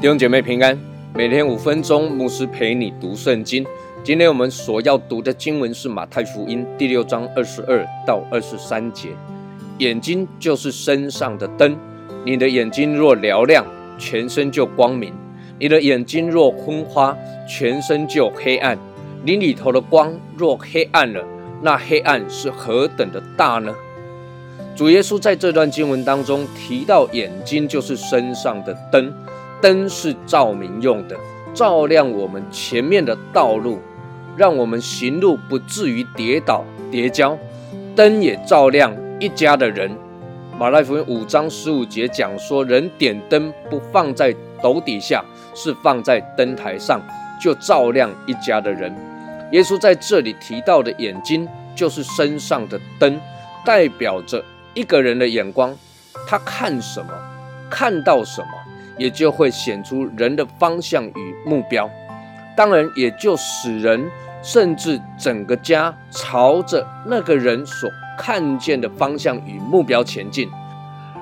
弟兄姐妹平安，每天五分钟，牧师陪你读圣经。今天我们所要读的经文是马太福音第六章二十二到二十三节。眼睛就是身上的灯，你的眼睛若嘹亮，全身就光明；你的眼睛若昏花，全身就黑暗。你里头的光若黑暗了，那黑暗是何等的大呢？主耶稣在这段经文当中提到，眼睛就是身上的灯。灯是照明用的，照亮我们前面的道路，让我们行路不至于跌倒跌跤。灯也照亮一家的人。马太福音五章十五节讲说，人点灯不放在斗底下，是放在灯台上，就照亮一家的人。耶稣在这里提到的眼睛，就是身上的灯，代表着一个人的眼光，他看什么，看到什么。也就会显出人的方向与目标，当然也就使人甚至整个家朝着那个人所看见的方向与目标前进。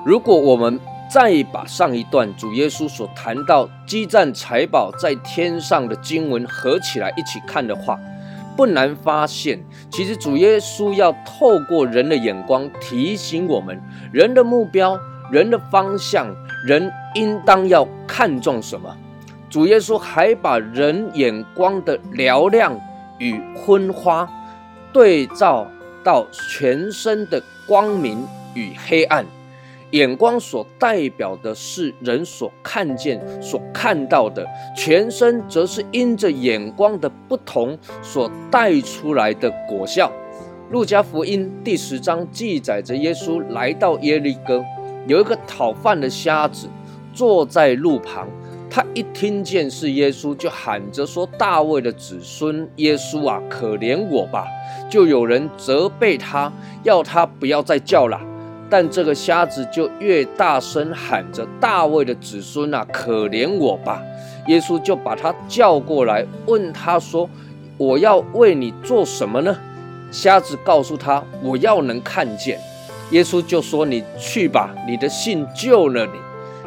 如果我们再把上一段主耶稣所谈到积攒财宝在天上的经文合起来一起看的话，不难发现，其实主耶稣要透过人的眼光提醒我们：人的目标、人的方向。人应当要看重什么？主耶稣还把人眼光的嘹亮与昏花对照到全身的光明与黑暗。眼光所代表的是人所看见、所看到的；全身则是因着眼光的不同所带出来的果效。路加福音第十章记载着耶稣来到耶利哥。有一个讨饭的瞎子坐在路旁，他一听见是耶稣，就喊着说：“大卫的子孙耶稣啊，可怜我吧！”就有人责备他，要他不要再叫了。但这个瞎子就越大声喊着：“大卫的子孙啊，可怜我吧！”耶稣就把他叫过来，问他说：“我要为你做什么呢？”瞎子告诉他：“我要能看见。”耶稣就说：“你去吧，你的信救了你。”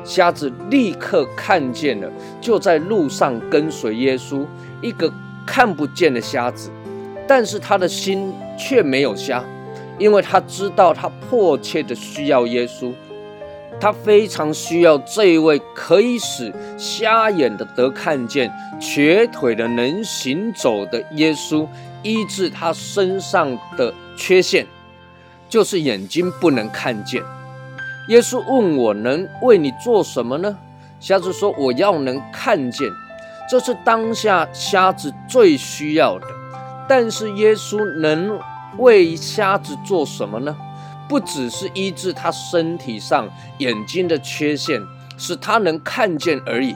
瞎子立刻看见了，就在路上跟随耶稣。一个看不见的瞎子，但是他的心却没有瞎，因为他知道他迫切的需要耶稣，他非常需要这一位可以使瞎眼的得看见、瘸腿的能行走的耶稣，医治他身上的缺陷。就是眼睛不能看见。耶稣问我能为你做什么呢？瞎子说：“我要能看见。”这是当下瞎子最需要的。但是耶稣能为瞎子做什么呢？不只是医治他身体上眼睛的缺陷，使他能看见而已。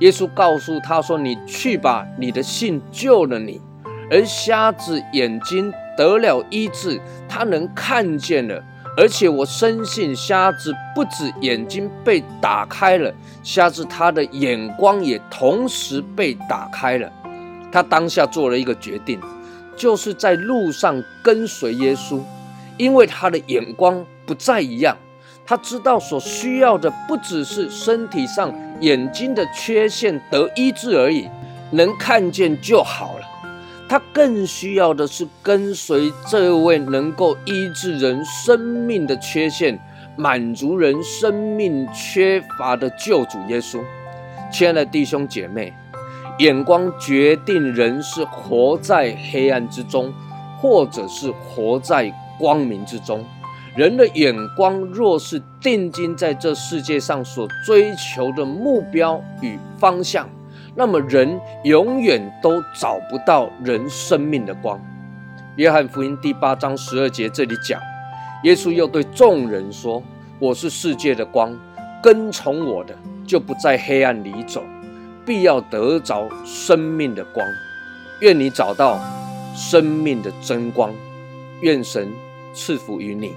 耶稣告诉他说：“你去吧，你的信救了你。”而瞎子眼睛。得了医治，他能看见了，而且我深信瞎子不止眼睛被打开了，瞎子他的眼光也同时被打开了。他当下做了一个决定，就是在路上跟随耶稣，因为他的眼光不再一样。他知道所需要的不只是身体上眼睛的缺陷得医治而已，能看见就好了。他更需要的是跟随这位能够医治人生命的缺陷、满足人生命缺乏的救主耶稣。亲爱的弟兄姐妹，眼光决定人是活在黑暗之中，或者是活在光明之中。人的眼光若是定睛在这世界上所追求的目标与方向，那么人永远都找不到人生命的光。约翰福音第八章十二节这里讲，耶稣又对众人说：“我是世界的光，跟从我的就不在黑暗里走，必要得着生命的光。愿你找到生命的真光，愿神赐福于你。”